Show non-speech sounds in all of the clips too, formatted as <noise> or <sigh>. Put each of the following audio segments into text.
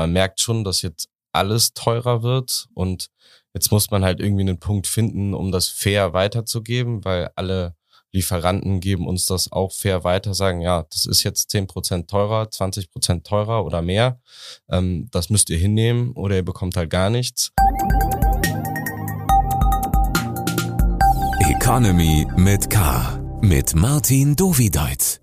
man merkt schon, dass jetzt alles teurer wird und jetzt muss man halt irgendwie einen Punkt finden, um das fair weiterzugeben, weil alle Lieferanten geben uns das auch fair weiter, sagen, ja, das ist jetzt zehn Prozent teurer, 20 Prozent teurer oder mehr. Ähm, das müsst ihr hinnehmen oder ihr bekommt halt gar nichts. Economy mit K. Mit Martin Dovideit.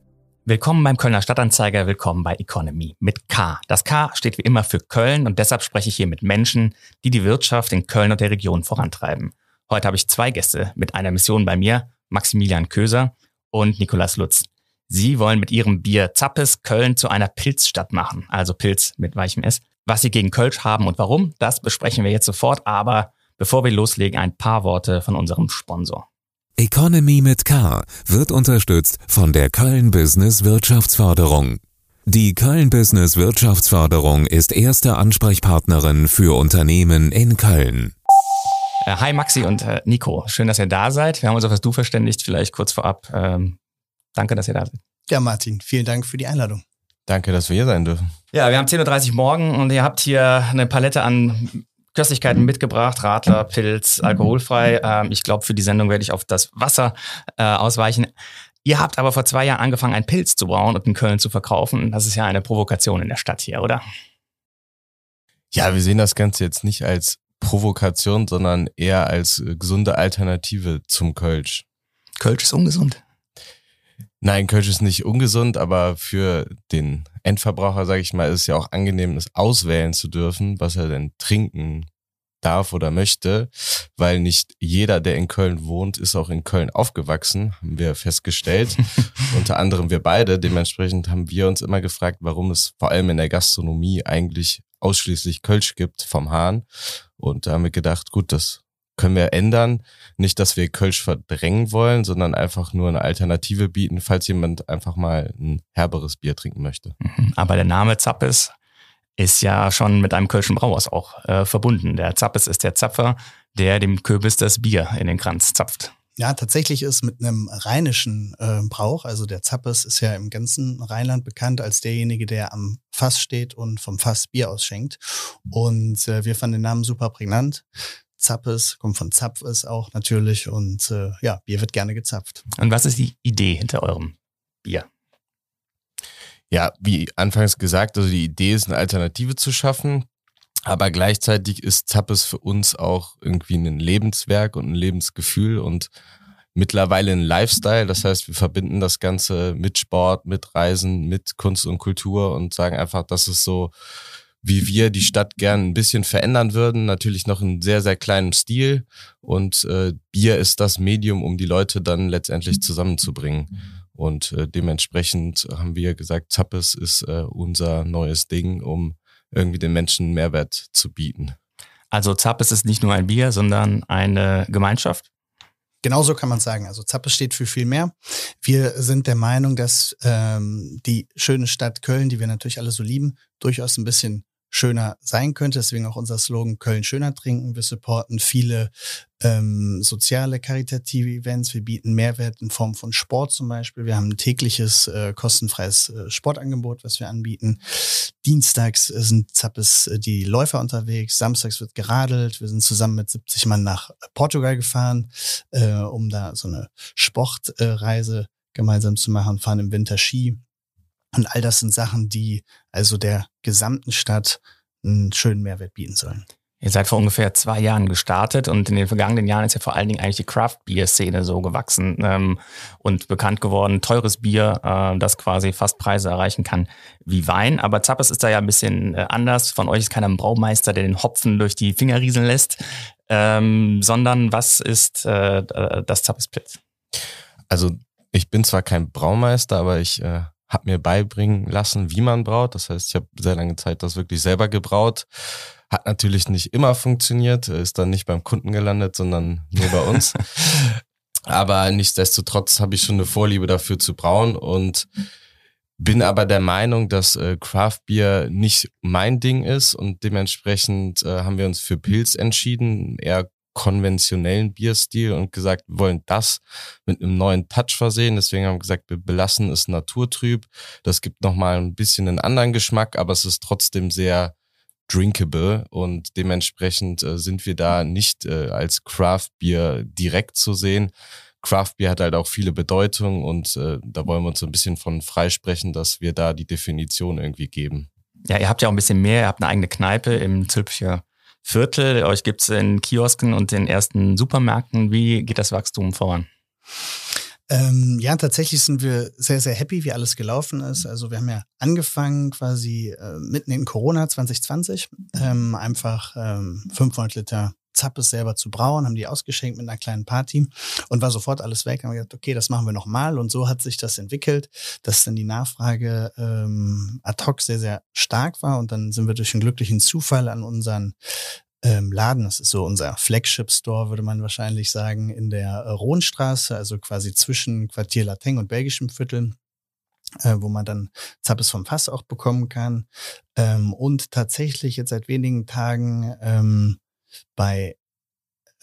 Willkommen beim Kölner Stadtanzeiger, willkommen bei Economy mit K. Das K steht wie immer für Köln und deshalb spreche ich hier mit Menschen, die die Wirtschaft in Köln und der Region vorantreiben. Heute habe ich zwei Gäste mit einer Mission bei mir, Maximilian Köser und Nikolas Lutz. Sie wollen mit ihrem Bier Zappes Köln zu einer Pilzstadt machen, also Pilz mit weichem S. Was sie gegen Kölsch haben und warum, das besprechen wir jetzt sofort, aber bevor wir loslegen, ein paar Worte von unserem Sponsor. Economy mit K wird unterstützt von der Köln Business Wirtschaftsförderung. Die Köln Business Wirtschaftsförderung ist erste Ansprechpartnerin für Unternehmen in Köln. Äh, hi Maxi und äh, Nico, schön, dass ihr da seid. Wir haben uns auf das Du verständigt, vielleicht kurz vorab. Ähm, danke, dass ihr da seid. Ja, Martin, vielen Dank für die Einladung. Danke, dass wir hier sein dürfen. Ja, wir haben 10.30 Uhr morgen und ihr habt hier eine Palette an Köstlichkeiten mitgebracht, Radler, Pilz, alkoholfrei. Ähm, ich glaube, für die Sendung werde ich auf das Wasser äh, ausweichen. Ihr habt aber vor zwei Jahren angefangen, einen Pilz zu brauen und in Köln zu verkaufen. Das ist ja eine Provokation in der Stadt hier, oder? Ja, wir sehen das Ganze jetzt nicht als Provokation, sondern eher als äh, gesunde Alternative zum Kölsch. Kölsch ist ungesund. Nein, Kölsch ist nicht ungesund, aber für den Endverbraucher, sage ich mal, ist es ja auch angenehm, es auswählen zu dürfen, was er denn trinken darf oder möchte, weil nicht jeder, der in Köln wohnt, ist auch in Köln aufgewachsen, haben wir festgestellt. <laughs> Unter anderem wir beide. Dementsprechend haben wir uns immer gefragt, warum es vor allem in der Gastronomie eigentlich ausschließlich Kölsch gibt vom Hahn. Und da haben wir gedacht, gut, das können wir ändern. Nicht, dass wir Kölsch verdrängen wollen, sondern einfach nur eine Alternative bieten, falls jemand einfach mal ein herberes Bier trinken möchte. Mhm. Aber der Name Zappes ist ja schon mit einem Kölschen Brauhaus auch äh, verbunden. Der Zappes ist der Zapfer, der dem Köbis das Bier in den Kranz zapft. Ja, tatsächlich ist mit einem rheinischen äh, Brauch, also der Zappes ist ja im ganzen Rheinland bekannt als derjenige, der am Fass steht und vom Fass Bier ausschenkt. Und äh, wir fanden den Namen super prägnant. Zappes, kommt von Zapfes auch natürlich und äh, ja, Bier wird gerne gezapft. Und was ist die Idee hinter eurem Bier? Ja, wie anfangs gesagt, also die Idee ist, eine Alternative zu schaffen. Aber gleichzeitig ist Zappes für uns auch irgendwie ein Lebenswerk und ein Lebensgefühl und mittlerweile ein Lifestyle. Das heißt, wir verbinden das Ganze mit Sport, mit Reisen, mit Kunst und Kultur und sagen einfach, das ist so wie wir die Stadt gern ein bisschen verändern würden. Natürlich noch in sehr, sehr kleinem Stil. Und äh, Bier ist das Medium, um die Leute dann letztendlich zusammenzubringen. Und äh, dementsprechend haben wir gesagt, Zappes ist äh, unser neues Ding, um irgendwie den Menschen Mehrwert zu bieten. Also Zappes ist nicht nur ein Bier, sondern eine Gemeinschaft? Genauso kann man sagen. Also Zappes steht für viel mehr. Wir sind der Meinung, dass ähm, die schöne Stadt Köln, die wir natürlich alle so lieben, durchaus ein bisschen schöner sein könnte. Deswegen auch unser Slogan Köln schöner trinken. Wir supporten viele ähm, soziale, karitative Events. Wir bieten Mehrwert in Form von Sport zum Beispiel. Wir haben ein tägliches äh, kostenfreies äh, Sportangebot, was wir anbieten. Dienstags sind Zappes äh, die Läufer unterwegs. Samstags wird geradelt. Wir sind zusammen mit 70 Mann nach Portugal gefahren, äh, um da so eine Sportreise gemeinsam zu machen, fahren im Winter Ski. Und all das sind Sachen, die also der gesamten Stadt einen schönen Mehrwert bieten sollen. Ihr seid vor ungefähr zwei Jahren gestartet und in den vergangenen Jahren ist ja vor allen Dingen eigentlich die Craft-Bier-Szene so gewachsen ähm, und bekannt geworden. Teures Bier, äh, das quasi fast Preise erreichen kann wie Wein. Aber Zappes ist da ja ein bisschen äh, anders. Von euch ist keiner ein Braumeister, der den Hopfen durch die Finger rieseln lässt, ähm, sondern was ist äh, das Zappes Pilz? Also ich bin zwar kein Braumeister, aber ich äh, habe mir beibringen lassen, wie man braut. Das heißt, ich habe sehr lange Zeit das wirklich selber gebraut. Hat natürlich nicht immer funktioniert, ist dann nicht beim Kunden gelandet, sondern nur bei uns. <laughs> aber nichtsdestotrotz habe ich schon eine Vorliebe dafür zu brauen und bin aber der Meinung, dass äh, Craft Beer nicht mein Ding ist und dementsprechend äh, haben wir uns für Pilz entschieden, eher konventionellen Bierstil und gesagt, wir wollen das mit einem neuen Touch versehen. Deswegen haben wir gesagt, wir belassen es naturtrüb. Das gibt nochmal ein bisschen einen anderen Geschmack, aber es ist trotzdem sehr drinkable und dementsprechend äh, sind wir da nicht äh, als Craft Beer direkt zu sehen. Craft Beer hat halt auch viele Bedeutungen und äh, da wollen wir uns so ein bisschen von freisprechen, dass wir da die Definition irgendwie geben. Ja, ihr habt ja auch ein bisschen mehr, ihr habt eine eigene Kneipe im Zülpicher Viertel, euch gibt's in Kiosken und den ersten Supermärkten. Wie geht das Wachstum voran? Ähm, ja, tatsächlich sind wir sehr, sehr happy, wie alles gelaufen ist. Also wir haben ja angefangen quasi äh, mitten in Corona 2020, ähm, einfach ähm, 500 Liter Zappes selber zu brauen, haben die ausgeschenkt mit einer kleinen Party und war sofort alles weg. Haben gedacht, okay, das machen wir nochmal und so hat sich das entwickelt, dass dann die Nachfrage ähm, ad hoc sehr, sehr stark war und dann sind wir durch einen glücklichen Zufall an unseren ähm, Laden, das ist so unser Flagship Store, würde man wahrscheinlich sagen, in der äh, Rohnstraße, also quasi zwischen Quartier Lateng und Belgischem Viertel, äh, wo man dann Zappes vom Fass auch bekommen kann. Ähm, und tatsächlich jetzt seit wenigen Tagen ähm, bei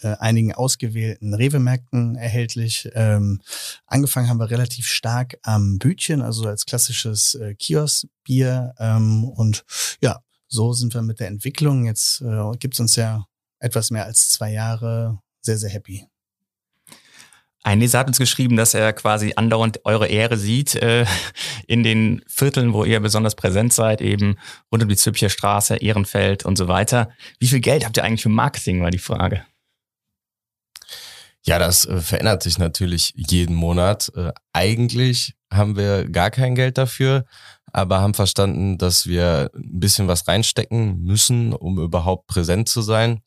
äh, einigen ausgewählten Rewe-Märkten erhältlich. Ähm, angefangen haben wir relativ stark am Bütchen, also als klassisches äh, Kioskbier. Ähm, und ja, so sind wir mit der Entwicklung. Jetzt äh, gibt es uns ja etwas mehr als zwei Jahre sehr, sehr happy. Ein Leser hat uns geschrieben, dass er quasi andauernd eure Ehre sieht äh, in den Vierteln, wo ihr besonders präsent seid, eben rund um die Zübcher Straße, Ehrenfeld und so weiter. Wie viel Geld habt ihr eigentlich für Marketing, war die Frage. Ja, das äh, verändert sich natürlich jeden Monat. Äh, eigentlich haben wir gar kein Geld dafür, aber haben verstanden, dass wir ein bisschen was reinstecken müssen, um überhaupt präsent zu sein.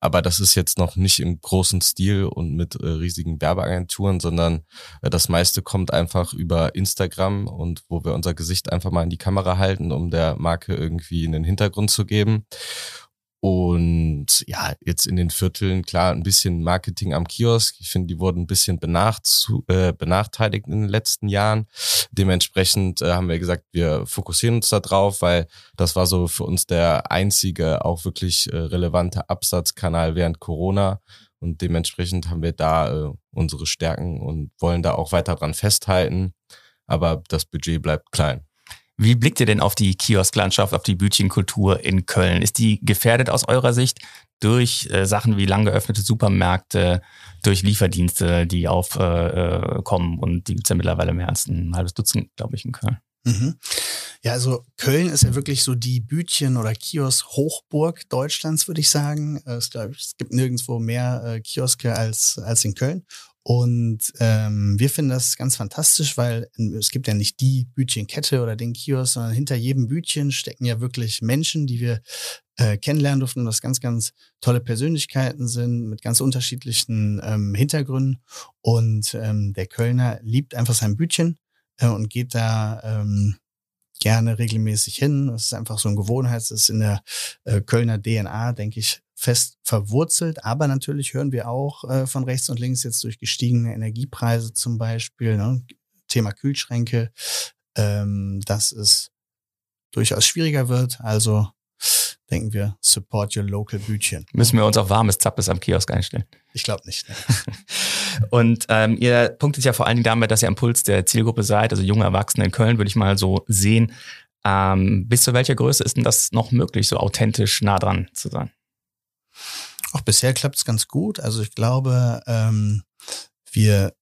Aber das ist jetzt noch nicht im großen Stil und mit äh, riesigen Werbeagenturen, sondern äh, das meiste kommt einfach über Instagram und wo wir unser Gesicht einfach mal in die Kamera halten, um der Marke irgendwie einen Hintergrund zu geben. Und ja, jetzt in den Vierteln, klar, ein bisschen Marketing am Kiosk. Ich finde, die wurden ein bisschen äh, benachteiligt in den letzten Jahren. Dementsprechend äh, haben wir gesagt, wir fokussieren uns da drauf, weil das war so für uns der einzige auch wirklich äh, relevante Absatzkanal während Corona. Und dementsprechend haben wir da unsere Stärken und wollen da auch weiter dran festhalten. Aber das Budget bleibt klein. Wie blickt ihr denn auf die Kiosklandschaft, auf die Bütchenkultur in Köln? Ist die gefährdet aus eurer Sicht durch äh, Sachen wie lang geöffnete Supermärkte, durch Lieferdienste, die aufkommen? Äh, und die gibt's ja mittlerweile mehr als ein halbes Dutzend, glaube ich, in Köln. Mhm. Ja, also Köln ist ja wirklich so die Bütchen- oder Kiosk-Hochburg Deutschlands, würde ich sagen. Es, glaub, es gibt nirgendwo mehr äh, Kioske als, als in Köln. Und ähm, wir finden das ganz fantastisch, weil es gibt ja nicht die Bütchenkette oder den Kiosk, sondern hinter jedem Bütchen stecken ja wirklich Menschen, die wir äh, kennenlernen durften, was ganz, ganz tolle Persönlichkeiten sind mit ganz unterschiedlichen ähm, Hintergründen. Und ähm, der Kölner liebt einfach sein Bütchen äh, und geht da ähm, gerne regelmäßig hin. Das ist einfach so ein Gewohnheit, das ist in der äh, Kölner DNA, denke ich, fest verwurzelt. Aber natürlich hören wir auch äh, von rechts und links jetzt durch gestiegene Energiepreise zum Beispiel, ne, Thema Kühlschränke, ähm, dass es durchaus schwieriger wird. Also denken wir, support your local Bütchen. Müssen wir uns auf warmes Zappes am Kiosk einstellen? Ich glaube nicht. Ne? <laughs> Und ähm, ihr punktet ja vor allen Dingen damit, dass ihr am Puls der Zielgruppe seid, also junge Erwachsene in Köln, würde ich mal so sehen. Ähm, bis zu welcher Größe ist denn das noch möglich, so authentisch nah dran zu sein? Auch bisher klappt es ganz gut. Also ich glaube, ähm, wir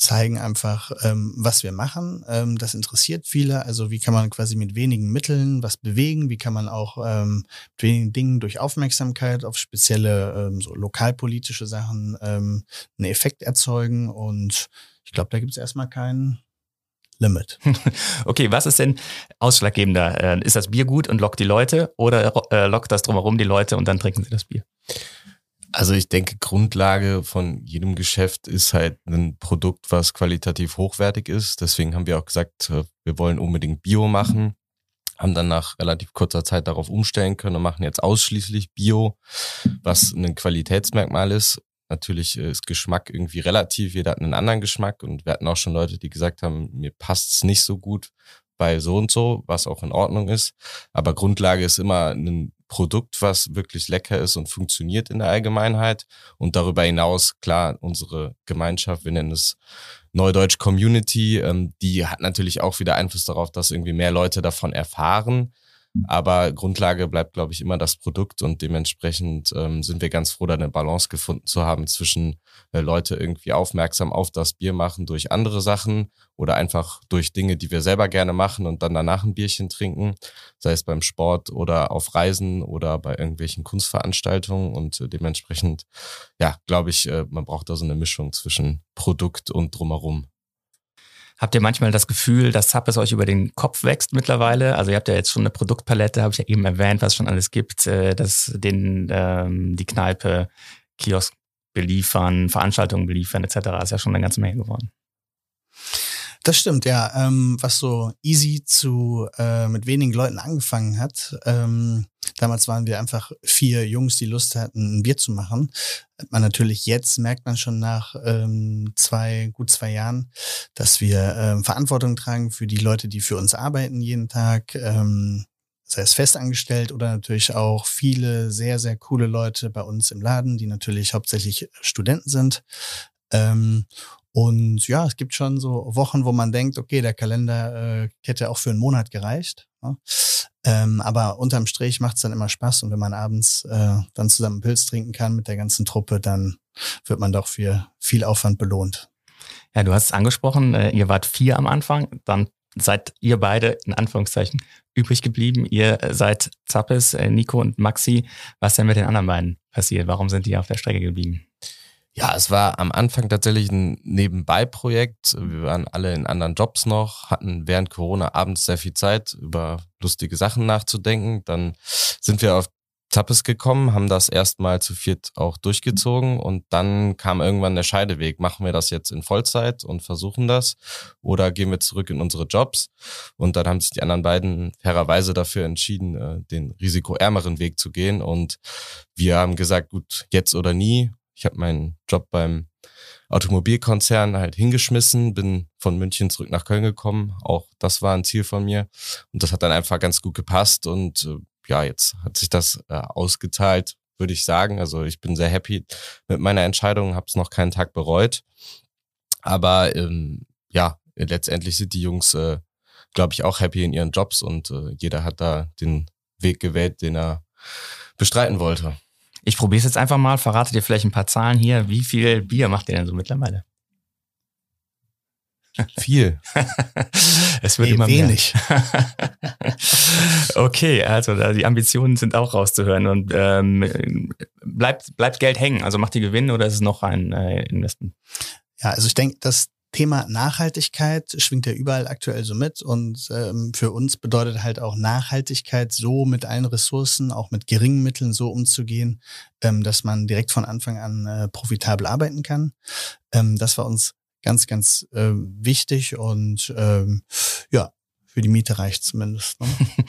zeigen einfach, ähm, was wir machen. Ähm, das interessiert viele. Also wie kann man quasi mit wenigen Mitteln was bewegen? Wie kann man auch ähm, mit wenigen Dingen durch Aufmerksamkeit auf spezielle ähm, so lokalpolitische Sachen ähm, einen Effekt erzeugen? Und ich glaube, da gibt es erstmal keinen Limit. <laughs> Okay, was ist denn ausschlaggebender? Äh, ist das Bier gut und lockt die Leute oder äh, lockt das drumherum die Leute und dann trinken sie das Bier? Also ich denke, Grundlage von jedem Geschäft ist halt ein Produkt, was qualitativ hochwertig ist. Deswegen haben wir auch gesagt, äh, wir wollen unbedingt Bio machen, haben dann nach relativ kurzer Zeit darauf umstellen können und machen jetzt ausschließlich Bio, was ein Qualitätsmerkmal ist. Natürlich ist Geschmack irgendwie relativ, jeder hat einen anderen Geschmack und wir hatten auch schon Leute, die gesagt haben, mir passt es nicht so gut bei so und so, was auch in Ordnung ist. Aber Grundlage ist immer ein Produkt, was wirklich lecker ist und funktioniert in der Allgemeinheit. Und darüber hinaus, klar, unsere Gemeinschaft, wir nennen es Neudeutsch Community, ähm, die hat natürlich auch wieder Einfluss darauf, dass irgendwie mehr Leute davon erfahren. Aber Grundlage bleibt, glaube ich, immer das Produkt und dementsprechend ähm, sind wir ganz froh, da eine Balance gefunden zu haben zwischen äh, Leute irgendwie aufmerksam auf das Bier machen durch andere Sachen oder einfach durch Dinge, die wir selber gerne machen und dann danach ein Bierchen trinken, sei es beim Sport oder auf Reisen oder bei irgendwelchen Kunstveranstaltungen und äh, dementsprechend, ja, glaube ich, äh, man braucht da so eine Mischung zwischen Produkt und drumherum. Habt ihr manchmal das Gefühl, dass Zappes euch über den Kopf wächst mittlerweile? Also ihr habt ja jetzt schon eine Produktpalette, habe ich ja eben erwähnt, was es schon alles gibt, äh, dass den ähm, die Kneipe, Kiosk beliefern, Veranstaltungen beliefern etc. ist ja schon eine ganze Menge geworden. Das stimmt, ja. Ähm, was so easy zu äh, mit wenigen Leuten angefangen hat. Ähm, damals waren wir einfach vier Jungs, die Lust hatten, ein Bier zu machen. Man natürlich jetzt merkt man schon nach ähm, zwei, gut zwei Jahren, dass wir ähm, Verantwortung tragen für die Leute, die für uns arbeiten jeden Tag. Ähm, sei es festangestellt oder natürlich auch viele sehr, sehr coole Leute bei uns im Laden, die natürlich hauptsächlich Studenten sind. Ähm, und ja, es gibt schon so Wochen, wo man denkt, okay, der Kalender äh, hätte auch für einen Monat gereicht. Ne? Ähm, aber unterm Strich macht es dann immer Spaß. Und wenn man abends äh, dann zusammen Pilz trinken kann mit der ganzen Truppe, dann wird man doch für viel Aufwand belohnt. Ja, du hast es angesprochen, äh, ihr wart vier am Anfang, dann seid ihr beide in Anführungszeichen übrig geblieben. Ihr seid Zappes, äh, Nico und Maxi. Was ist denn mit den anderen beiden passiert? Warum sind die auf der Strecke geblieben? Ja, es war am Anfang tatsächlich ein Nebenbei-Projekt. Wir waren alle in anderen Jobs noch, hatten während Corona abends sehr viel Zeit, über lustige Sachen nachzudenken. Dann sind wir auf Zappes gekommen, haben das erstmal zu viert auch durchgezogen und dann kam irgendwann der Scheideweg. Machen wir das jetzt in Vollzeit und versuchen das oder gehen wir zurück in unsere Jobs? Und dann haben sich die anderen beiden fairerweise dafür entschieden, äh, den risikoärmeren Weg zu gehen und wir haben gesagt, gut, jetzt oder nie ich habe meinen Job beim Automobilkonzern halt hingeschmissen, bin von München zurück nach Köln gekommen. Auch das war ein Ziel von mir. Und das hat dann einfach ganz gut gepasst. Und äh, ja, jetzt hat sich das äh, ausgezahlt, würde ich sagen. Also ich bin sehr happy mit meiner Entscheidung, habe es noch keinen Tag bereut. Aber ähm, ja, letztendlich sind die Jungs, äh, glaube ich, auch happy in ihren Jobs und äh, jeder hat da den Weg gewählt, den er bestreiten wollte. Ich probiere es jetzt einfach mal, verrate dir vielleicht ein paar Zahlen hier. Wie viel Bier macht ihr denn so mittlerweile? Viel. <laughs> es wird hey, immer wenig. <laughs> okay, also die Ambitionen sind auch rauszuhören. Und ähm, bleibt, bleibt Geld hängen? Also macht ihr Gewinn oder ist es noch ein äh, Investment? Ja, also ich denke, dass Thema Nachhaltigkeit schwingt ja überall aktuell so mit und ähm, für uns bedeutet halt auch Nachhaltigkeit, so mit allen Ressourcen, auch mit geringen Mitteln so umzugehen, ähm, dass man direkt von Anfang an äh, profitabel arbeiten kann. Ähm, das war uns ganz, ganz äh, wichtig und ähm, ja, für die Miete reicht zumindest. Ne?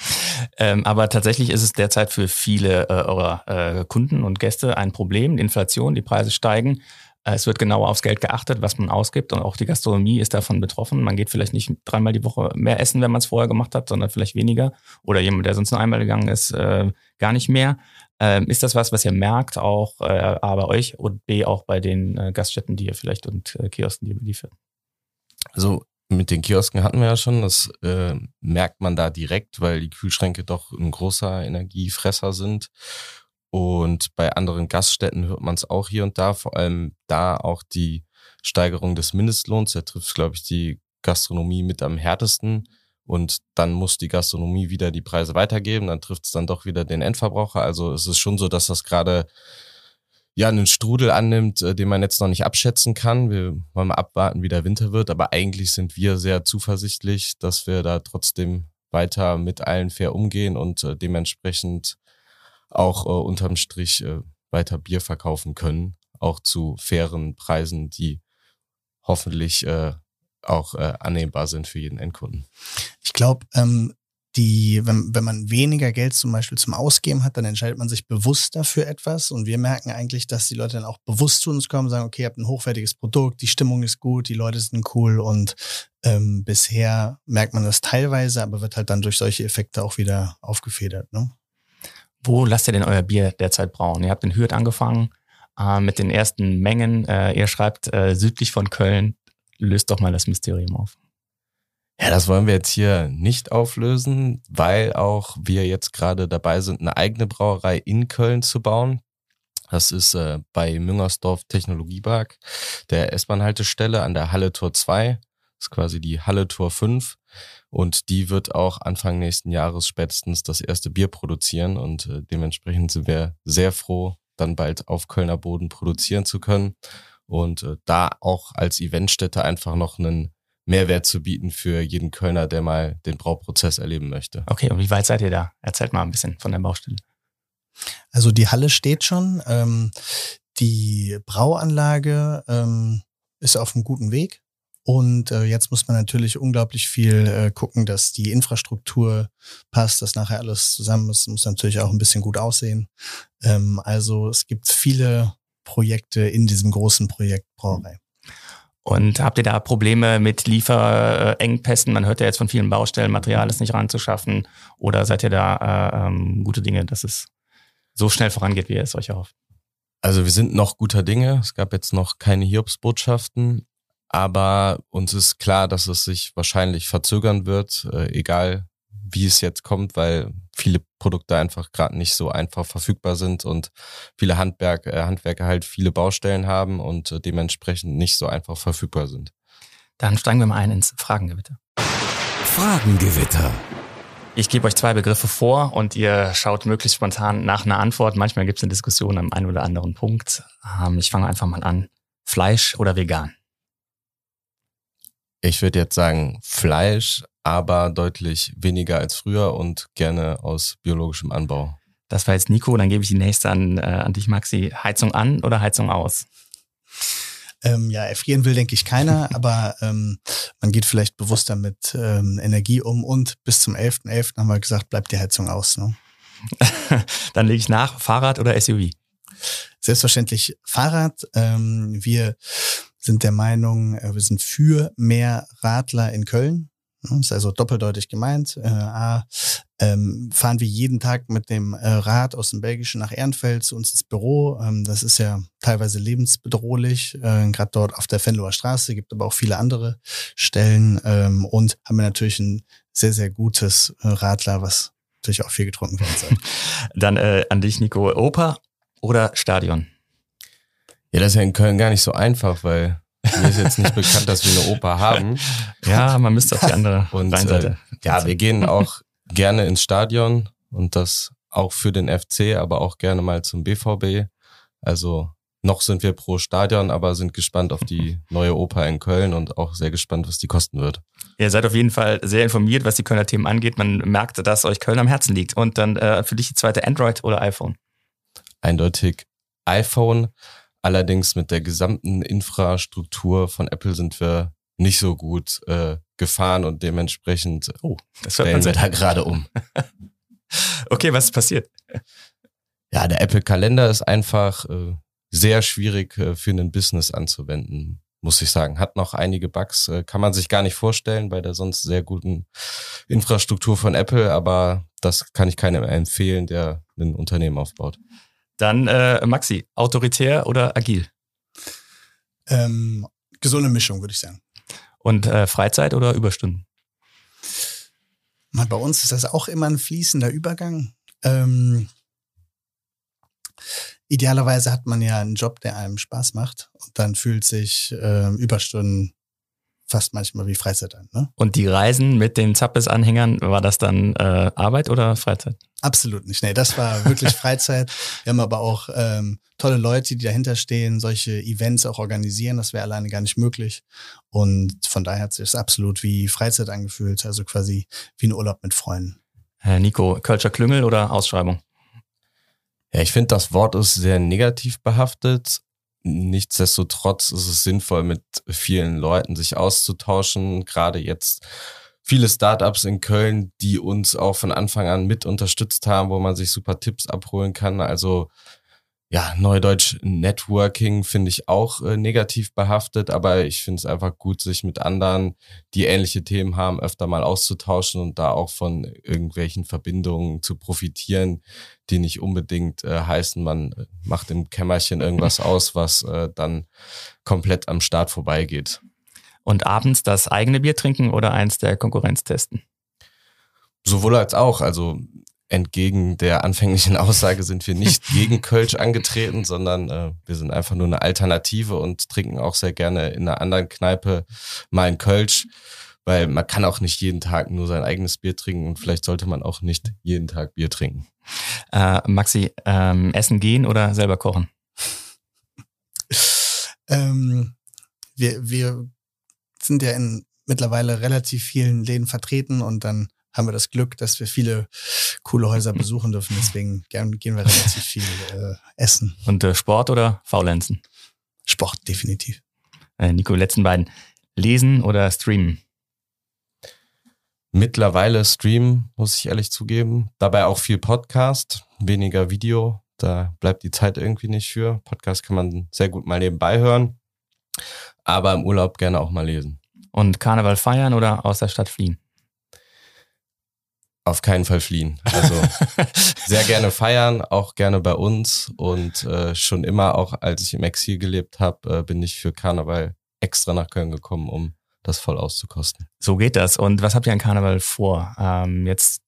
<laughs> ähm, aber tatsächlich ist es derzeit für viele äh, eurer äh, Kunden und Gäste ein Problem. Inflation, die Preise steigen. Äh, es wird genauer aufs Geld geachtet, was man ausgibt und auch die Gastronomie ist davon betroffen. Man geht vielleicht nicht dreimal die Woche mehr essen, wenn man es vorher gemacht hat, sondern vielleicht weniger. Oder jemand, der sonst nur einmal gegangen ist, äh, gar nicht mehr. Ähm, ist das was, was ihr merkt, auch äh, A bei euch und B auch bei den äh, Gaststätten, die ihr vielleicht und äh, Kiosken, die ihr beliefert? Also mit den Kiosken hatten wir ja schon, das äh, merkt man da direkt, weil die Kühlschränke doch ein großer Energiefresser sind. Und bei anderen Gaststätten hört man es auch hier und da, vor allem da auch die Steigerung des Mindestlohns. Der trifft, glaube ich, die Gastronomie mit am härtesten. Und dann muss die Gastronomie wieder die Preise weitergeben. Dann trifft es dann doch wieder den Endverbraucher. Also es ist schon so, dass das gerade ja einen Strudel annimmt, äh, den man jetzt noch nicht abschätzen kann. Wir wollen mal abwarten, wie der Winter wird. Aber eigentlich sind wir sehr zuversichtlich, dass wir da trotzdem weiter mit allen fair umgehen und äh, dementsprechend auch äh, unterm Strich äh, weiter Bier verkaufen können, auch zu fairen Preisen, die hoffentlich äh, auch äh, annehmbar sind für jeden Endkunden. Ich glaube, ähm, die, wenn, wenn man weniger Geld zum Beispiel zum Ausgeben hat, dann entscheidet man sich bewusster für etwas. Und wir merken eigentlich, dass die Leute dann auch bewusst zu uns kommen, sagen, okay, ihr habt ein hochwertiges Produkt, die Stimmung ist gut, die Leute sind cool und ähm, bisher merkt man das teilweise, aber wird halt dann durch solche Effekte auch wieder aufgefedert. Ne? Wo lasst ihr denn euer Bier derzeit brauen? Ihr habt in Hürth angefangen äh, mit den ersten Mengen. Äh, ihr schreibt äh, südlich von Köln. Löst doch mal das Mysterium auf. Ja, das wollen wir jetzt hier nicht auflösen, weil auch wir jetzt gerade dabei sind, eine eigene Brauerei in Köln zu bauen. Das ist äh, bei Müngersdorf Technologiepark, der S-Bahn-Haltestelle an der Halle Tor 2. Das ist quasi die Halle Tor 5. Und die wird auch Anfang nächsten Jahres spätestens das erste Bier produzieren. Und äh, dementsprechend sind wir sehr froh, dann bald auf Kölner Boden produzieren zu können. Und äh, da auch als Eventstätte einfach noch einen Mehrwert zu bieten für jeden Kölner, der mal den Brauprozess erleben möchte. Okay, und wie weit seid ihr da? Erzählt mal ein bisschen von der Baustelle. Also die Halle steht schon. Ähm, die Brauanlage ähm, ist auf einem guten Weg. Und äh, jetzt muss man natürlich unglaublich viel äh, gucken, dass die Infrastruktur passt, dass nachher alles zusammen ist. Muss natürlich auch ein bisschen gut aussehen. Ähm, also es gibt viele Projekte in diesem großen Projekt Brauerei. Und habt ihr da Probleme mit Lieferengpässen? Man hört ja jetzt von vielen Baustellen, Material ist nicht ranzuschaffen. Oder seid ihr da äh, ähm, gute Dinge, dass es so schnell vorangeht, wie ihr es euch erhofft? Also wir sind noch guter Dinge. Es gab jetzt noch keine Hiobsbotschaften, aber uns ist klar, dass es sich wahrscheinlich verzögern wird, äh, egal wie es jetzt kommt, weil viele Produkte einfach gerade nicht so einfach verfügbar sind und viele Handwerk, äh, Handwerker halt viele Baustellen haben und äh, dementsprechend nicht so einfach verfügbar sind. Dann steigen wir mal ein ins Fragengewitter. Fragengewitter. Ich gebe euch zwei Begriffe vor und ihr schaut möglichst spontan nach einer Antwort. Manchmal gibt es eine Diskussion am einen oder anderen Punkt. Ähm, ich fange einfach mal an. Fleisch oder vegan? Ich würde jetzt sagen Fleisch, aber deutlich weniger als früher und gerne aus biologischem Anbau. Das war jetzt Nico, dann gebe ich die nächste an, äh, an dich, Maxi. Heizung an oder Heizung aus? Ähm, ja, erfrieren will, denke ich, keiner, <laughs> aber ähm, man geht vielleicht bewusster mit ähm, Energie um und bis zum 11.11. .11. haben wir gesagt, bleibt die Heizung aus. Ne? <laughs> dann lege ich nach, Fahrrad oder SUV? Selbstverständlich Fahrrad. Ähm, wir sind der Meinung, äh, wir sind für mehr Radler in Köln. Das ist also doppeldeutig gemeint. Äh, A, ähm, fahren wir jeden Tag mit dem äh, Rad aus dem Belgischen nach Ehrenfeld zu uns ins Büro. Ähm, das ist ja teilweise lebensbedrohlich, äh, gerade dort auf der Venloer Straße, gibt aber auch viele andere Stellen. Ähm, und haben wir natürlich ein sehr, sehr gutes äh, Radler, was natürlich auch viel getrunken werden soll. <laughs> Dann äh, an dich, Nico. Oper oder Stadion? Ja, das ist ja in Köln gar nicht so einfach, weil mir ist jetzt nicht bekannt, dass wir eine Oper <laughs> haben. Ja, man müsste auf die andere und, Äh, ja, wir gehen auch gerne ins Stadion und das auch für den FC, aber auch gerne mal zum BVB. Also noch sind wir pro Stadion, aber sind gespannt auf die neue Oper in Köln und auch sehr gespannt, was die kosten wird. Ihr seid auf jeden Fall sehr informiert, was die Kölner Themen angeht. Man merkt, dass euch Köln am Herzen liegt. Und dann äh, für dich die zweite Android oder iPhone? Eindeutig iPhone. Allerdings mit der gesamten Infrastruktur von Apple sind wir nicht so gut äh, gefahren und dementsprechend oh, das stellen wir da gerade um. <laughs> okay, was ist passiert? Ja, der Apple-Kalender ist einfach äh, sehr schwierig äh, für einen Business anzuwenden, muss ich sagen. Hat noch einige Bugs, äh, kann man sich gar nicht vorstellen bei der sonst sehr guten Infrastruktur von Apple, aber das kann ich keinem empfehlen, der ein Unternehmen aufbaut. Dann äh, Maxi, autoritär oder agil? Ähm, gesunde Mischung, würde ich sagen. Und äh, Freizeit oder Überstunden? Mal, bei uns ist das auch immer ein fließender Übergang. Ähm, idealerweise hat man ja einen Job, der einem Spaß macht und dann fühlt sich äh, Überstunden fast manchmal wie Freizeit an. Ne? Und die Reisen mit den Zappes-Anhängern, war das dann äh, Arbeit oder Freizeit? Absolut nicht. Nee, das war wirklich <laughs> Freizeit. Wir haben aber auch ähm, tolle Leute, die dahinter stehen, solche Events auch organisieren. Das wäre alleine gar nicht möglich. Und von daher hat sich das absolut wie Freizeit angefühlt, also quasi wie ein Urlaub mit Freunden. Herr Nico, Culture Klüngel oder Ausschreibung? Ja, ich finde, das Wort ist sehr negativ behaftet. Nichtsdestotrotz ist es sinnvoll, mit vielen Leuten sich auszutauschen. Gerade jetzt viele Startups in Köln, die uns auch von Anfang an mit unterstützt haben, wo man sich super Tipps abholen kann. Also ja, Neudeutsch Networking finde ich auch äh, negativ behaftet, aber ich finde es einfach gut, sich mit anderen, die ähnliche Themen haben, öfter mal auszutauschen und da auch von irgendwelchen Verbindungen zu profitieren, die nicht unbedingt äh, heißen, man äh, macht im Kämmerchen irgendwas <laughs> aus, was äh, dann komplett am Start vorbeigeht. Und abends das eigene Bier trinken oder eins der Konkurrenz testen? Sowohl als auch. Also entgegen der anfänglichen Aussage sind wir nicht <laughs> gegen Kölsch angetreten, sondern äh, wir sind einfach nur eine Alternative und trinken auch sehr gerne in einer anderen Kneipe mal ein Kölsch, weil man kann auch nicht jeden Tag nur sein eigenes Bier trinken und vielleicht sollte man auch nicht jeden Tag Bier trinken. Äh, Maxi, ähm, essen gehen oder selber kochen? ähm, wir, wir sind ja in mittlerweile relativ vielen Läden vertreten und dann haben wir das Glück, dass wir viele coole Häuser <laughs> besuchen dürfen. Deswegen gern, gehen wir relativ viel äh, essen. Und äh, Sport oder Faulenzen? Sport, definitiv. Äh, Nico, letzten beiden. Lesen oder streamen? Mittlerweile streamen, muss ich ehrlich zugeben. Dabei auch viel Podcast, weniger Video. Da bleibt die Zeit irgendwie nicht für. Podcast kann man sehr gut mal nebenbei hören. Aber im Urlaub gerne auch mal lesen. Und Karneval feiern oder aus der Stadt fliehen? Auf keinen Fall fliehen. Also <laughs> sehr gerne feiern, auch gerne bei uns. Und äh, schon immer, auch als ich im Exil gelebt habe, äh, bin ich für Karneval extra nach Köln gekommen, um das voll auszukosten. So geht das. Und was habt ihr an Karneval vor? Ähm, jetzt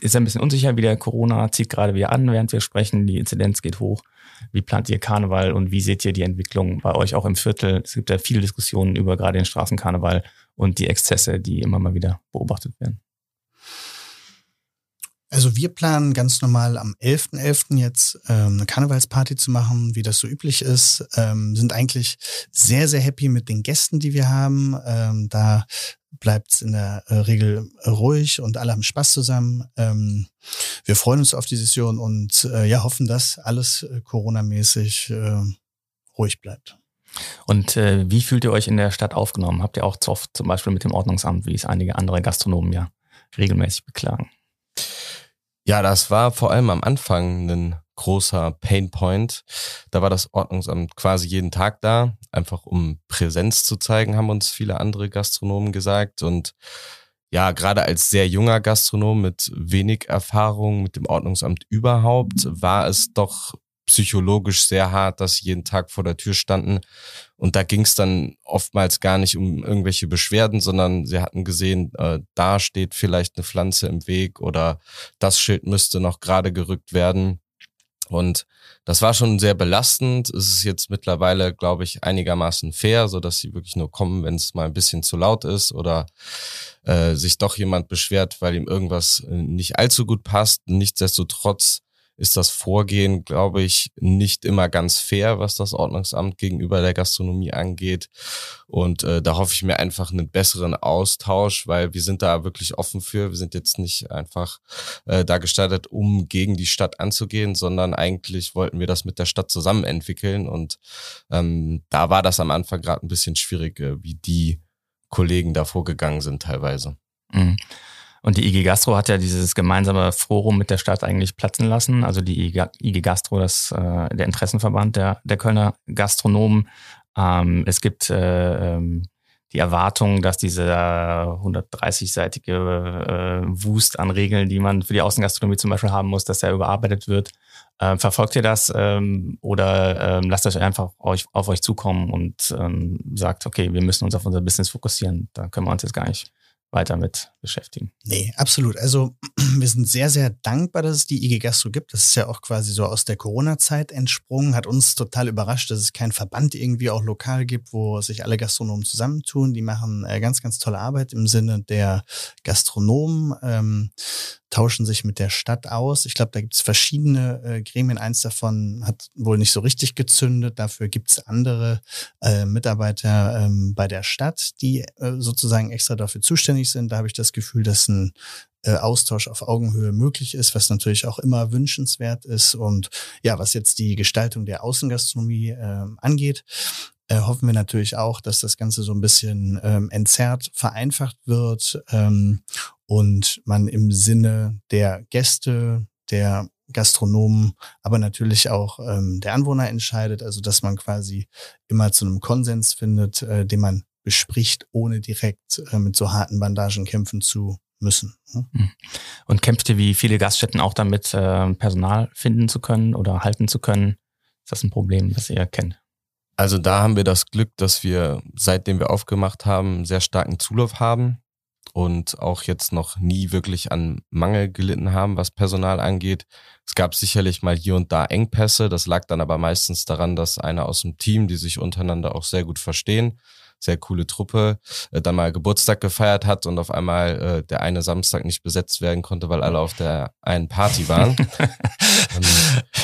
ist ein bisschen unsicher, wie der Corona zieht gerade wieder an, während wir sprechen. Die Inzidenz geht hoch. Wie plant ihr Karneval und wie seht ihr die Entwicklung bei euch auch im Viertel? Es gibt ja viele Diskussionen über gerade den Straßenkarneval und die Exzesse, die immer mal wieder beobachtet werden. Also wir planen ganz normal am 11.11. .11. jetzt ähm, eine Karnevalsparty zu machen, wie das so üblich ist. Ähm, sind eigentlich sehr, sehr happy mit den Gästen, die wir haben. Ähm, da bleibt es in der äh, Regel ruhig und alle haben Spaß zusammen. Ähm, wir freuen uns auf die Session und äh, ja, hoffen, dass alles äh, Corona-mäßig äh, ruhig bleibt. Und äh, wie fühlt ihr euch in der Stadt aufgenommen? Habt ihr auch Zoff zum Beispiel mit dem Ordnungsamt, wie es einige andere Gastronomen ja regelmäßig beklagen? Ja, das war vor allem am Anfang ein großer Painpoint. Da war das Ordnungsamt quasi jeden Tag da, einfach um Präsenz zu zeigen, haben uns viele andere Gastronomen gesagt. Und ja, gerade als sehr junger Gastronom mit wenig Erfahrung mit dem Ordnungsamt überhaupt, war es doch psychologisch sehr hart, dass sie jeden Tag vor der Tür standen. Und da ging es dann oftmals gar nicht um irgendwelche Beschwerden, sondern sie hatten gesehen, äh, da steht vielleicht eine Pflanze im Weg oder das Schild müsste noch gerade gerückt werden. Und das war schon sehr belastend. Es ist jetzt mittlerweile, glaube ich, einigermaßen fair, so dass sie wirklich nur kommen, wenn es mal ein bisschen zu laut ist oder äh, sich doch jemand beschwert, weil ihm irgendwas äh, nicht allzu gut passt. Nichtsdestotrotz ist das Vorgehen, glaube ich, nicht immer ganz fair, was das Ordnungsamt gegenüber der Gastronomie angeht. Und äh, da hoffe ich mir einfach einen besseren Austausch, weil wir sind da wirklich offen für. Wir sind jetzt nicht einfach äh, da gestartet, um gegen die Stadt anzugehen, sondern eigentlich wollten wir das mit der Stadt zusammen entwickeln. Und ähm, da war das am Anfang gerade ein bisschen schwierig, äh, wie die Kollegen da vorgegangen sind teilweise. Mhm. Und die IG Gastro hat ja dieses gemeinsame Forum mit der Stadt eigentlich platzen lassen. Also die IG Gastro, das äh, der Interessenverband der, der Kölner Gastronomen. Ähm, es gibt äh, ähm, die Erwartung, dass diese 130-seitige äh, Wust an Regeln, die man für die Außengastronomie zum Beispiel haben muss, dass der überarbeitet wird. Äh, verfolgt ihr das ähm, oder ähm, lasst euch einfach euch, auf euch zukommen und ähm, sagt, okay, wir müssen uns auf unser Business fokussieren. Da können wir uns jetzt gar nicht weiter mit beschäftigen. Nee, absolut. Also <clears throat> wir sind sehr, sehr dankbar, dass es die IG Gastro gibt. Das ist ja auch quasi so aus der Corona-Zeit entsprungen. Hat uns total überrascht, dass es keinen Verband irgendwie auch lokal gibt, wo sich alle Gastronomen zusammentun. Die machen äh, ganz, ganz tolle Arbeit im Sinne der Gastronomen. Ähm, tauschen sich mit der Stadt aus. Ich glaube, da gibt es verschiedene äh, Gremien. Eins davon hat wohl nicht so richtig gezündet. Dafür gibt es andere äh, Mitarbeiter ähm, bei der Stadt, die äh, sozusagen extra dafür zuständig sind. Da habe ich das Gefühl, dass ein äh, Austausch auf Augenhöhe möglich ist, was natürlich auch immer wünschenswert ist. Und ja, was jetzt die Gestaltung der Außengastronomie äh, angeht, äh, hoffen wir natürlich auch, dass das Ganze so ein bisschen ähm, entzerrt, vereinfacht wird ähm, und man im Sinne der Gäste, der Gastronomen, aber natürlich auch ähm, der Anwohner entscheidet. Also dass man quasi immer zu einem Konsens findet, äh, den man bespricht, ohne direkt äh, mit so harten Bandagen kämpfen zu müssen. Ne? Hm. Und kämpft ihr wie viele Gaststätten auch damit, äh, Personal finden zu können oder halten zu können? Ist das ein Problem, das ihr kennt? Also da haben wir das Glück, dass wir, seitdem wir aufgemacht haben, einen sehr starken Zulauf haben und auch jetzt noch nie wirklich an Mangel gelitten haben, was Personal angeht. Es gab sicherlich mal hier und da Engpässe, das lag dann aber meistens daran, dass einer aus dem Team, die sich untereinander auch sehr gut verstehen, sehr coole Truppe, äh, dann mal Geburtstag gefeiert hat und auf einmal äh, der eine Samstag nicht besetzt werden konnte, weil alle auf der einen Party waren. <laughs> ähm,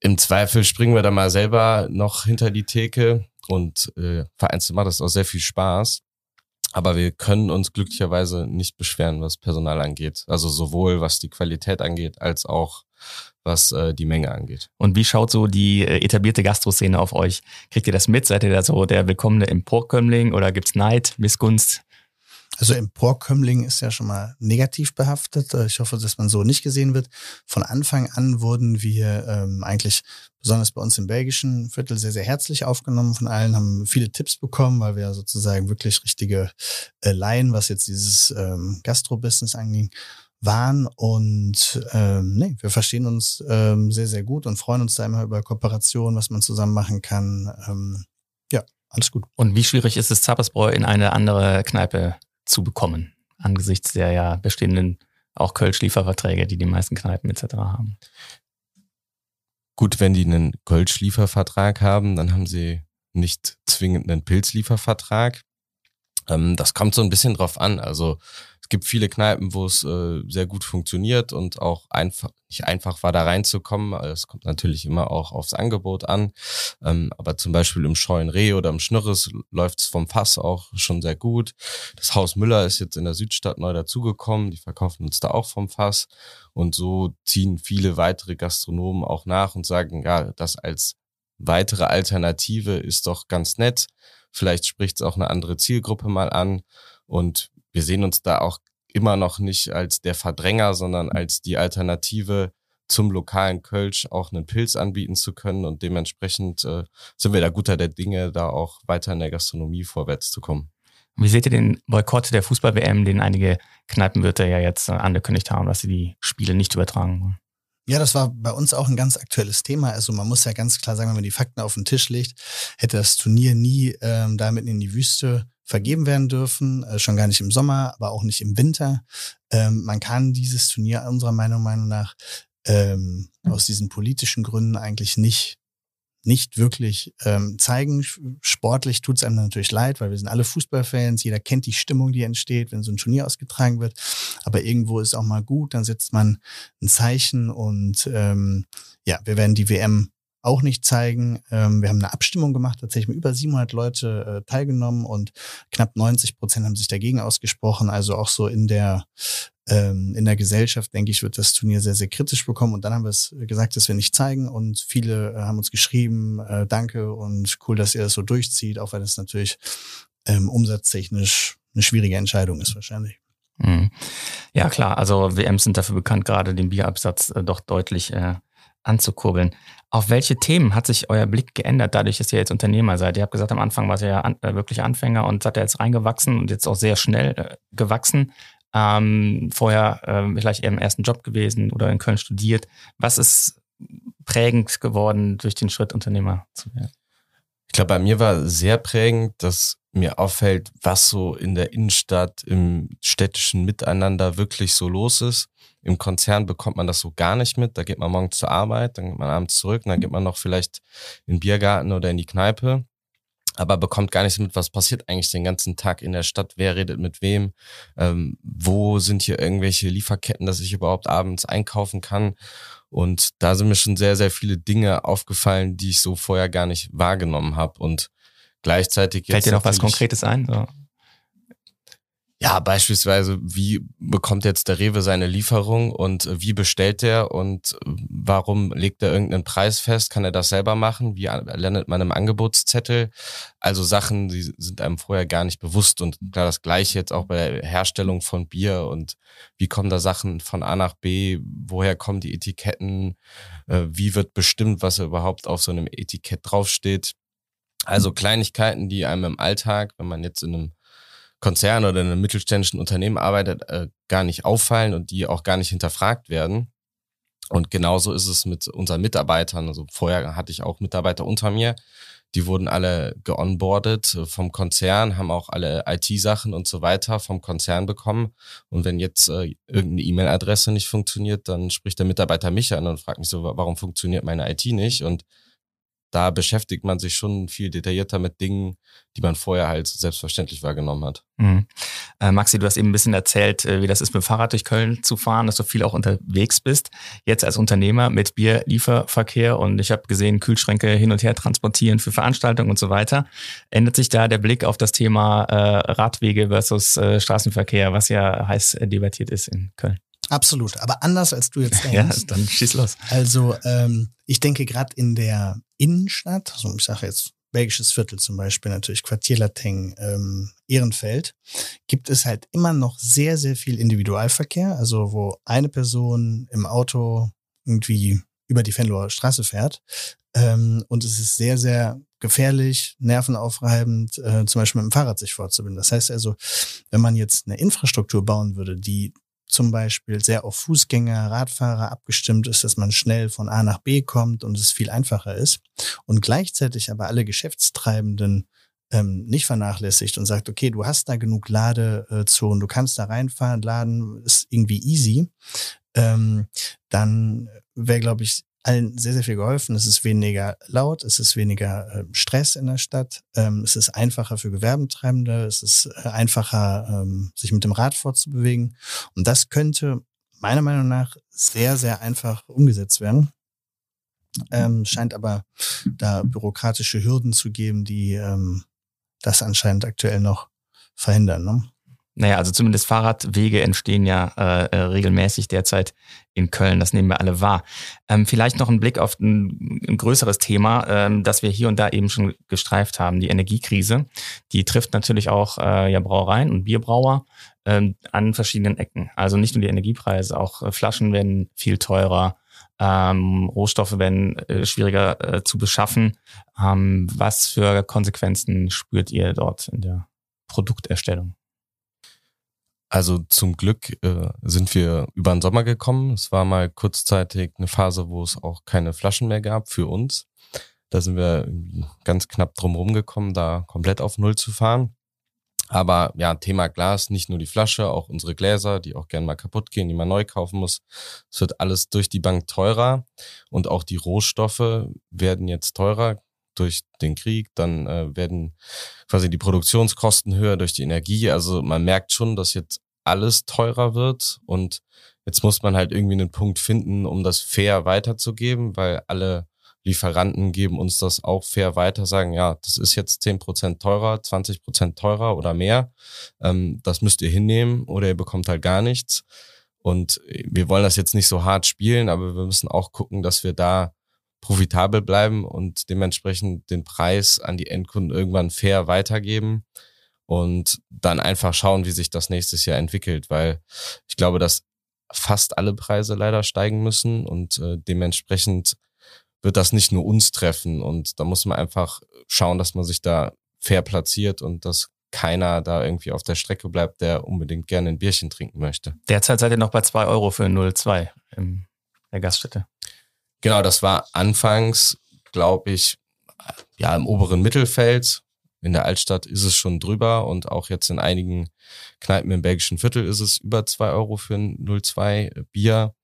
im Zweifel springen wir da mal selber noch hinter die Theke und äh, vereinzelt macht das auch sehr viel Spaß. Aber wir können uns glücklicherweise nicht beschweren, was Personal angeht. Also sowohl was die Qualität angeht, als auch was äh, die Menge angeht. Und wie schaut so die äh, etablierte Gastroszene auf euch? Kriegt ihr das mit? Seid ihr da so der willkommene Emporkömmling oder gibt's Neid, Missgunst? Also Emporkömmling ist ja schon mal negativ behaftet. Ich hoffe, dass man so nicht gesehen wird. Von Anfang an wurden wir ähm, eigentlich besonders bei uns im belgischen Viertel sehr, sehr herzlich aufgenommen von allen, haben viele Tipps bekommen, weil wir sozusagen wirklich richtige äh, Laien, was jetzt dieses ähm, Gastro-Business anging, waren. Und ähm, nee, wir verstehen uns ähm, sehr, sehr gut und freuen uns da immer über Kooperation, was man zusammen machen kann. Ähm, ja, alles gut. Und wie schwierig ist es, Zapersbräu in eine andere Kneipe zu bekommen, angesichts der ja bestehenden auch Kölsch-Lieferverträge, die die meisten Kneipen etc. haben. Gut, wenn die einen Kölsch-Liefervertrag haben, dann haben sie nicht zwingend einen Pilzliefervertrag. Ähm, das kommt so ein bisschen drauf an. Also es gibt viele Kneipen, wo es äh, sehr gut funktioniert und auch einfach nicht einfach war, da reinzukommen. Es kommt natürlich immer auch aufs Angebot an. Ähm, aber zum Beispiel im Scheuen Reh oder im Schnürres läuft es vom Fass auch schon sehr gut. Das Haus Müller ist jetzt in der Südstadt neu dazugekommen. Die verkaufen uns da auch vom Fass. Und so ziehen viele weitere Gastronomen auch nach und sagen, ja, das als weitere Alternative ist doch ganz nett. Vielleicht spricht es auch eine andere Zielgruppe mal an. Und wir sehen uns da auch immer noch nicht als der Verdränger, sondern als die Alternative zum lokalen Kölsch auch einen Pilz anbieten zu können und dementsprechend äh, sind wir da guter der Dinge, da auch weiter in der Gastronomie vorwärts zu kommen. Wie seht ihr den Boykott der Fußball-WM, den einige Kneipenwirte ja jetzt äh, angekündigt haben, dass sie die Spiele nicht übertragen wollen? Ja, das war bei uns auch ein ganz aktuelles Thema. Also man muss ja ganz klar sagen, wenn man die Fakten auf den Tisch legt, hätte das Turnier nie ähm, damit in die Wüste vergeben werden dürfen, äh, schon gar nicht im Sommer, aber auch nicht im Winter. Ähm, man kann dieses Turnier unserer Meinung, nach ähm, aus diesen politischen Gründen eigentlich nicht nicht wirklich ähm, zeigen. Sportlich tut es einem natürlich leid, weil wir sind alle Fußballfans, jeder kennt die Stimmung, die entsteht, wenn so ein Turnier ausgetragen wird. Aber irgendwo ist auch mal gut, dann setzt man ein Zeichen und ähm, ja, wir werden die WM auch nicht zeigen. Ähm, wir haben eine Abstimmung gemacht, tatsächlich mit über 700 Leute äh, teilgenommen und knapp 90 Prozent haben sich dagegen ausgesprochen. Also auch so in der ähm, in der Gesellschaft, denke ich, wird das Turnier sehr, sehr kritisch bekommen. Und dann haben wir es gesagt, dass wir nicht zeigen. Und viele äh, haben uns geschrieben, äh, danke und cool, dass ihr das so durchzieht, auch wenn es natürlich ähm, umsatztechnisch eine schwierige Entscheidung ist wahrscheinlich. Mhm. Ja, klar. Also WMs sind dafür bekannt, gerade den Bierabsatz äh, doch deutlich äh, anzukurbeln. Auf welche Themen hat sich euer Blick geändert, dadurch, dass ihr jetzt Unternehmer seid? Ihr habt gesagt, am Anfang wart ihr ja an, äh, wirklich Anfänger und seid ihr jetzt reingewachsen und jetzt auch sehr schnell äh, gewachsen. Ähm, vorher äh, vielleicht eher im ersten Job gewesen oder in Köln studiert. Was ist prägend geworden, durch den Schritt Unternehmer zu werden? Ich glaube, bei mir war sehr prägend, dass mir auffällt, was so in der Innenstadt, im städtischen Miteinander wirklich so los ist. Im Konzern bekommt man das so gar nicht mit. Da geht man morgens zur Arbeit, dann geht man abends zurück und dann geht man noch vielleicht in den Biergarten oder in die Kneipe. Aber bekommt gar nicht mit, was passiert eigentlich den ganzen Tag in der Stadt, wer redet mit wem, ähm, wo sind hier irgendwelche Lieferketten, dass ich überhaupt abends einkaufen kann. Und da sind mir schon sehr, sehr viele Dinge aufgefallen, die ich so vorher gar nicht wahrgenommen habe. Und gleichzeitig. Fällt dir noch was Konkretes ein? So. Ja, beispielsweise, wie bekommt jetzt der Rewe seine Lieferung und äh, wie bestellt er und äh, warum legt er irgendeinen Preis fest? Kann er das selber machen? Wie landet man im Angebotszettel? Also Sachen, die sind einem vorher gar nicht bewusst und klar das gleiche jetzt auch bei der Herstellung von Bier und wie kommen da Sachen von A nach B? Woher kommen die Etiketten? Äh, wie wird bestimmt, was überhaupt auf so einem Etikett draufsteht? Also Kleinigkeiten, die einem im Alltag, wenn man jetzt in einem Konzern oder in einem mittelständischen Unternehmen arbeitet, äh, gar nicht auffallen und die auch gar nicht hinterfragt werden. Und genauso ist es mit unseren Mitarbeitern. Also vorher hatte ich auch Mitarbeiter unter mir, Die wurden alle geonboardet vom Konzern, haben auch alle IT-Sachen und so weiter vom Konzern bekommen. Und wenn jetzt äh, irgendeine E-Mail-Adresse nicht funktioniert, dann spricht der Mitarbeiter mich an und fragt mich so, warum funktioniert meine IT nicht? Und da beschäftigt man sich schon viel detaillierter mit Dingen, die man vorher halt selbstverständlich wahrgenommen hat. Mhm. Äh, Maxi, du hast eben ein bisschen erzählt, äh, wie das ist, mit dem Fahrrad durch Köln zu fahren, dass du viel auch unterwegs bist. Jetzt als Unternehmer mit Bierlieferverkehr und ich habe gesehen, Kühlschränke hin und her transportieren für Veranstaltungen und so weiter. Ändert sich da der Blick auf das Thema äh, Radwege versus äh, Straßenverkehr, was ja heiß debattiert ist in Köln? Absolut, aber anders als du jetzt <laughs> denkst. ja, dann schieß los. Also ähm, ich denke gerade in der Innenstadt, also ich sage jetzt Belgisches Viertel zum Beispiel, natürlich Quartierlateng, ähm, Ehrenfeld, gibt es halt immer noch sehr, sehr viel Individualverkehr, also wo eine Person im Auto irgendwie über die Fenloher Straße fährt. Ähm, und es ist sehr, sehr gefährlich, nervenaufreibend, äh, zum Beispiel mit dem Fahrrad sich fortzubilden. Das heißt also, wenn man jetzt eine Infrastruktur bauen würde, die zum Beispiel sehr auf Fußgänger, Radfahrer abgestimmt ist, dass man schnell von A nach B kommt und es viel einfacher ist und gleichzeitig aber alle Geschäftstreibenden ähm, nicht vernachlässigt und sagt, okay, du hast da genug Ladezonen, du kannst da reinfahren, laden, ist irgendwie easy, ähm, dann wäre, glaube ich, allen sehr, sehr viel geholfen. Es ist weniger laut, es ist weniger äh, Stress in der Stadt, ähm, es ist einfacher für Gewerbentreibende, es ist äh, einfacher, ähm, sich mit dem Rad fortzubewegen. Und das könnte meiner Meinung nach sehr, sehr einfach umgesetzt werden. Ähm, scheint aber da bürokratische Hürden zu geben, die ähm, das anscheinend aktuell noch verhindern. Ne? Naja, also zumindest Fahrradwege entstehen ja äh, äh, regelmäßig derzeit in Köln. Das nehmen wir alle wahr. Ähm, vielleicht noch ein Blick auf ein, ein größeres Thema, ähm, das wir hier und da eben schon gestreift haben, die Energiekrise. Die trifft natürlich auch äh, ja, Brauereien und Bierbrauer ähm, an verschiedenen Ecken. Also nicht nur die Energiepreise, auch äh, Flaschen werden viel teurer. Ähm, Rohstoffe werden äh, schwieriger äh, zu beschaffen. Ähm, was für Konsequenzen spürt ihr dort in der Produkterstellung? Also zum Glück äh, sind wir über den Sommer gekommen. Es war mal kurzzeitig eine Phase, wo es auch keine Flaschen mehr gab für uns. Da sind wir ganz knapp drum rumgekommen, da komplett auf Null zu fahren. Aber ja, Thema Glas, nicht nur die Flasche, auch unsere Gläser, die auch gerne mal kaputt gehen, die man neu kaufen muss. Es wird alles durch die Bank teurer und auch die Rohstoffe werden jetzt teurer durch den Krieg, dann äh, werden quasi die Produktionskosten höher durch die Energie. Also man merkt schon, dass jetzt alles teurer wird und jetzt muss man halt irgendwie einen Punkt finden, um das fair weiterzugeben, weil alle Lieferanten geben uns das auch fair weiter, sagen, ja, das ist jetzt zehn Prozent teurer, 20 Prozent teurer oder mehr. Ähm, das müsst ihr hinnehmen oder ihr bekommt halt gar nichts. Und wir wollen das jetzt nicht so hart spielen, aber wir müssen auch gucken, dass wir da profitabel bleiben und dementsprechend den Preis an die Endkunden irgendwann fair weitergeben und dann einfach schauen, wie sich das nächstes Jahr entwickelt, weil ich glaube, dass fast alle Preise leider steigen müssen und äh, dementsprechend wird das nicht nur uns treffen und da muss man einfach schauen, dass man sich da fair platziert und dass keiner da irgendwie auf der Strecke bleibt, der unbedingt gerne ein Bierchen trinken möchte. Derzeit seid ihr noch bei zwei Euro für 0,2 in der Gaststätte. Genau, das war anfangs, glaube ich, ja, im oberen Mittelfeld. In der Altstadt ist es schon drüber und auch jetzt in einigen Kneipen im belgischen Viertel ist es über zwei Euro für ein 0,2 Bier.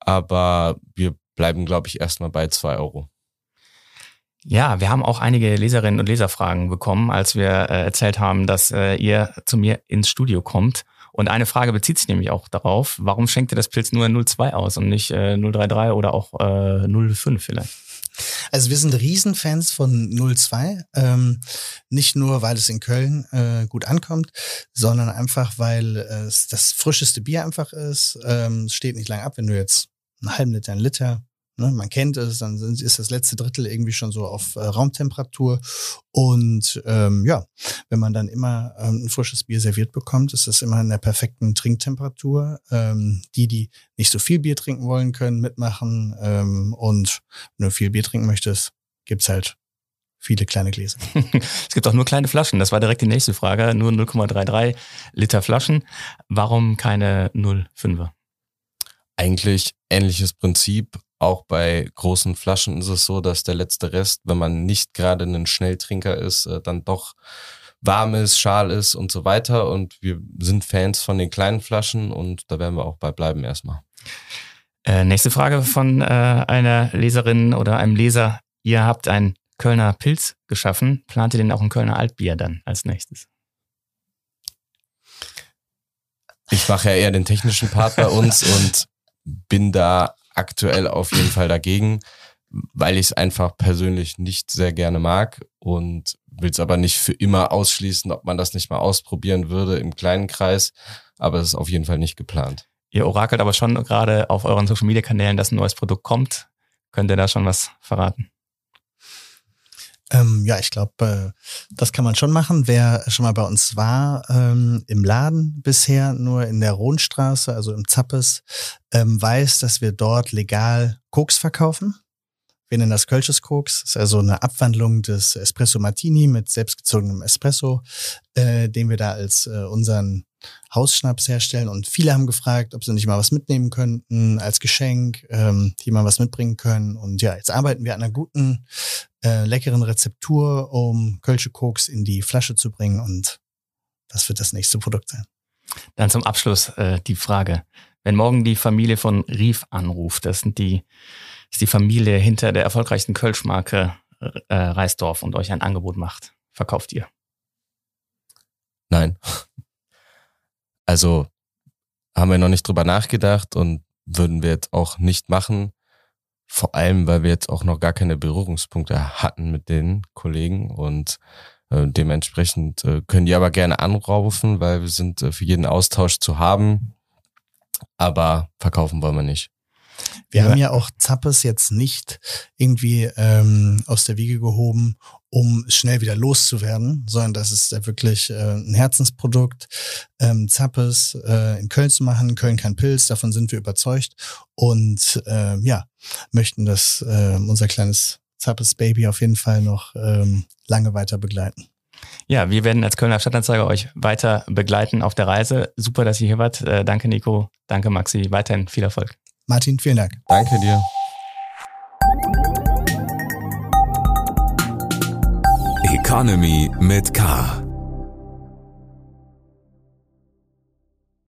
Aber wir bleiben, glaube ich, erstmal bei zwei Euro. Ja, wir haben auch einige Leserinnen und Leserfragen bekommen, als wir äh, erzählt haben, dass äh, ihr zu mir ins Studio kommt. Und eine Frage bezieht sich nämlich auch darauf, warum schenkt ihr das Pilz nur 0,2 aus und nicht äh, 0,33 oder auch äh, 0,5 vielleicht? Also wir sind Riesenfans von 02. Ähm, nicht nur, weil es in Köln äh, gut ankommt, sondern einfach, weil es das frischeste Bier einfach ist. Ähm, es steht nicht lang ab, wenn du jetzt einen halben Liter, einen Liter Ne, man kennt es, dann ist das letzte Drittel irgendwie schon so auf äh, Raumtemperatur. Und ähm, ja, wenn man dann immer ähm, ein frisches Bier serviert bekommt, ist das immer in der perfekten Trinktemperatur. Ähm, die, die nicht so viel Bier trinken wollen, können mitmachen. Ähm, und wenn du viel Bier trinken möchtest, gibt's halt viele kleine Gläser. <laughs> es gibt auch nur kleine Flaschen. Das war direkt die nächste Frage. Nur 0,33 Liter Flaschen. Warum keine 0,5er? Eigentlich ähnliches Prinzip auch bei großen Flaschen ist es so, dass der letzte Rest, wenn man nicht gerade ein Schnelltrinker ist, äh, dann doch warm ist, schal ist und so weiter. Und wir sind Fans von den kleinen Flaschen und da werden wir auch bei bleiben erstmal. Äh, nächste Frage von äh, einer Leserin oder einem Leser. Ihr habt einen Kölner Pilz geschaffen. Plant ihr denn auch ein Kölner Altbier dann als nächstes? Ich mache ja eher den technischen Part bei uns <laughs> und bin da aktuell auf jeden Fall dagegen, weil ich es einfach persönlich nicht sehr gerne mag und will es aber nicht für immer ausschließen, ob man das nicht mal ausprobieren würde im kleinen Kreis. Aber es ist auf jeden Fall nicht geplant. Ihr orakelt aber schon gerade auf euren Social Media Kanälen, dass ein neues Produkt kommt. Könnt ihr da schon was verraten? Ähm, ja, ich glaube, äh, das kann man schon machen. Wer schon mal bei uns war ähm, im Laden bisher, nur in der Rohnstraße, also im Zappes, ähm, weiß, dass wir dort legal Koks verkaufen. Wir nennen das Kölsches Koks. Das ist also eine Abwandlung des Espresso Martini mit selbstgezogenem Espresso, äh, den wir da als äh, unseren Hausschnaps herstellen. Und viele haben gefragt, ob sie nicht mal was mitnehmen könnten als Geschenk, ähm, die mal was mitbringen können. Und ja, jetzt arbeiten wir an einer guten, äh, leckeren Rezeptur, um Kölsche Koks in die Flasche zu bringen. Und das wird das nächste Produkt sein. Dann zum Abschluss äh, die Frage. Wenn morgen die Familie von Rief anruft, das sind die ist die Familie hinter der erfolgreichsten Kölschmarke äh, Reisdorf und euch ein Angebot macht, verkauft ihr? Nein. Also haben wir noch nicht drüber nachgedacht und würden wir jetzt auch nicht machen. Vor allem, weil wir jetzt auch noch gar keine Berührungspunkte hatten mit den Kollegen und äh, dementsprechend äh, können die aber gerne anrufen, weil wir sind äh, für jeden Austausch zu haben. Aber verkaufen wollen wir nicht. Wir ja. haben ja auch Zappes jetzt nicht irgendwie ähm, aus der Wiege gehoben, um schnell wieder loszuwerden, sondern das ist ja wirklich äh, ein Herzensprodukt. Ähm, Zappes äh, in Köln zu machen, Köln kein Pilz, davon sind wir überzeugt und äh, ja, möchten das äh, unser kleines Zappes Baby auf jeden Fall noch ähm, lange weiter begleiten. Ja, wir werden als Kölner Stadtanzeiger euch weiter begleiten auf der Reise. Super, dass ihr hier wart. Äh, danke, Nico. Danke, Maxi. Weiterhin viel Erfolg. Martin, vielen Dank. Danke dir. Economy mit K.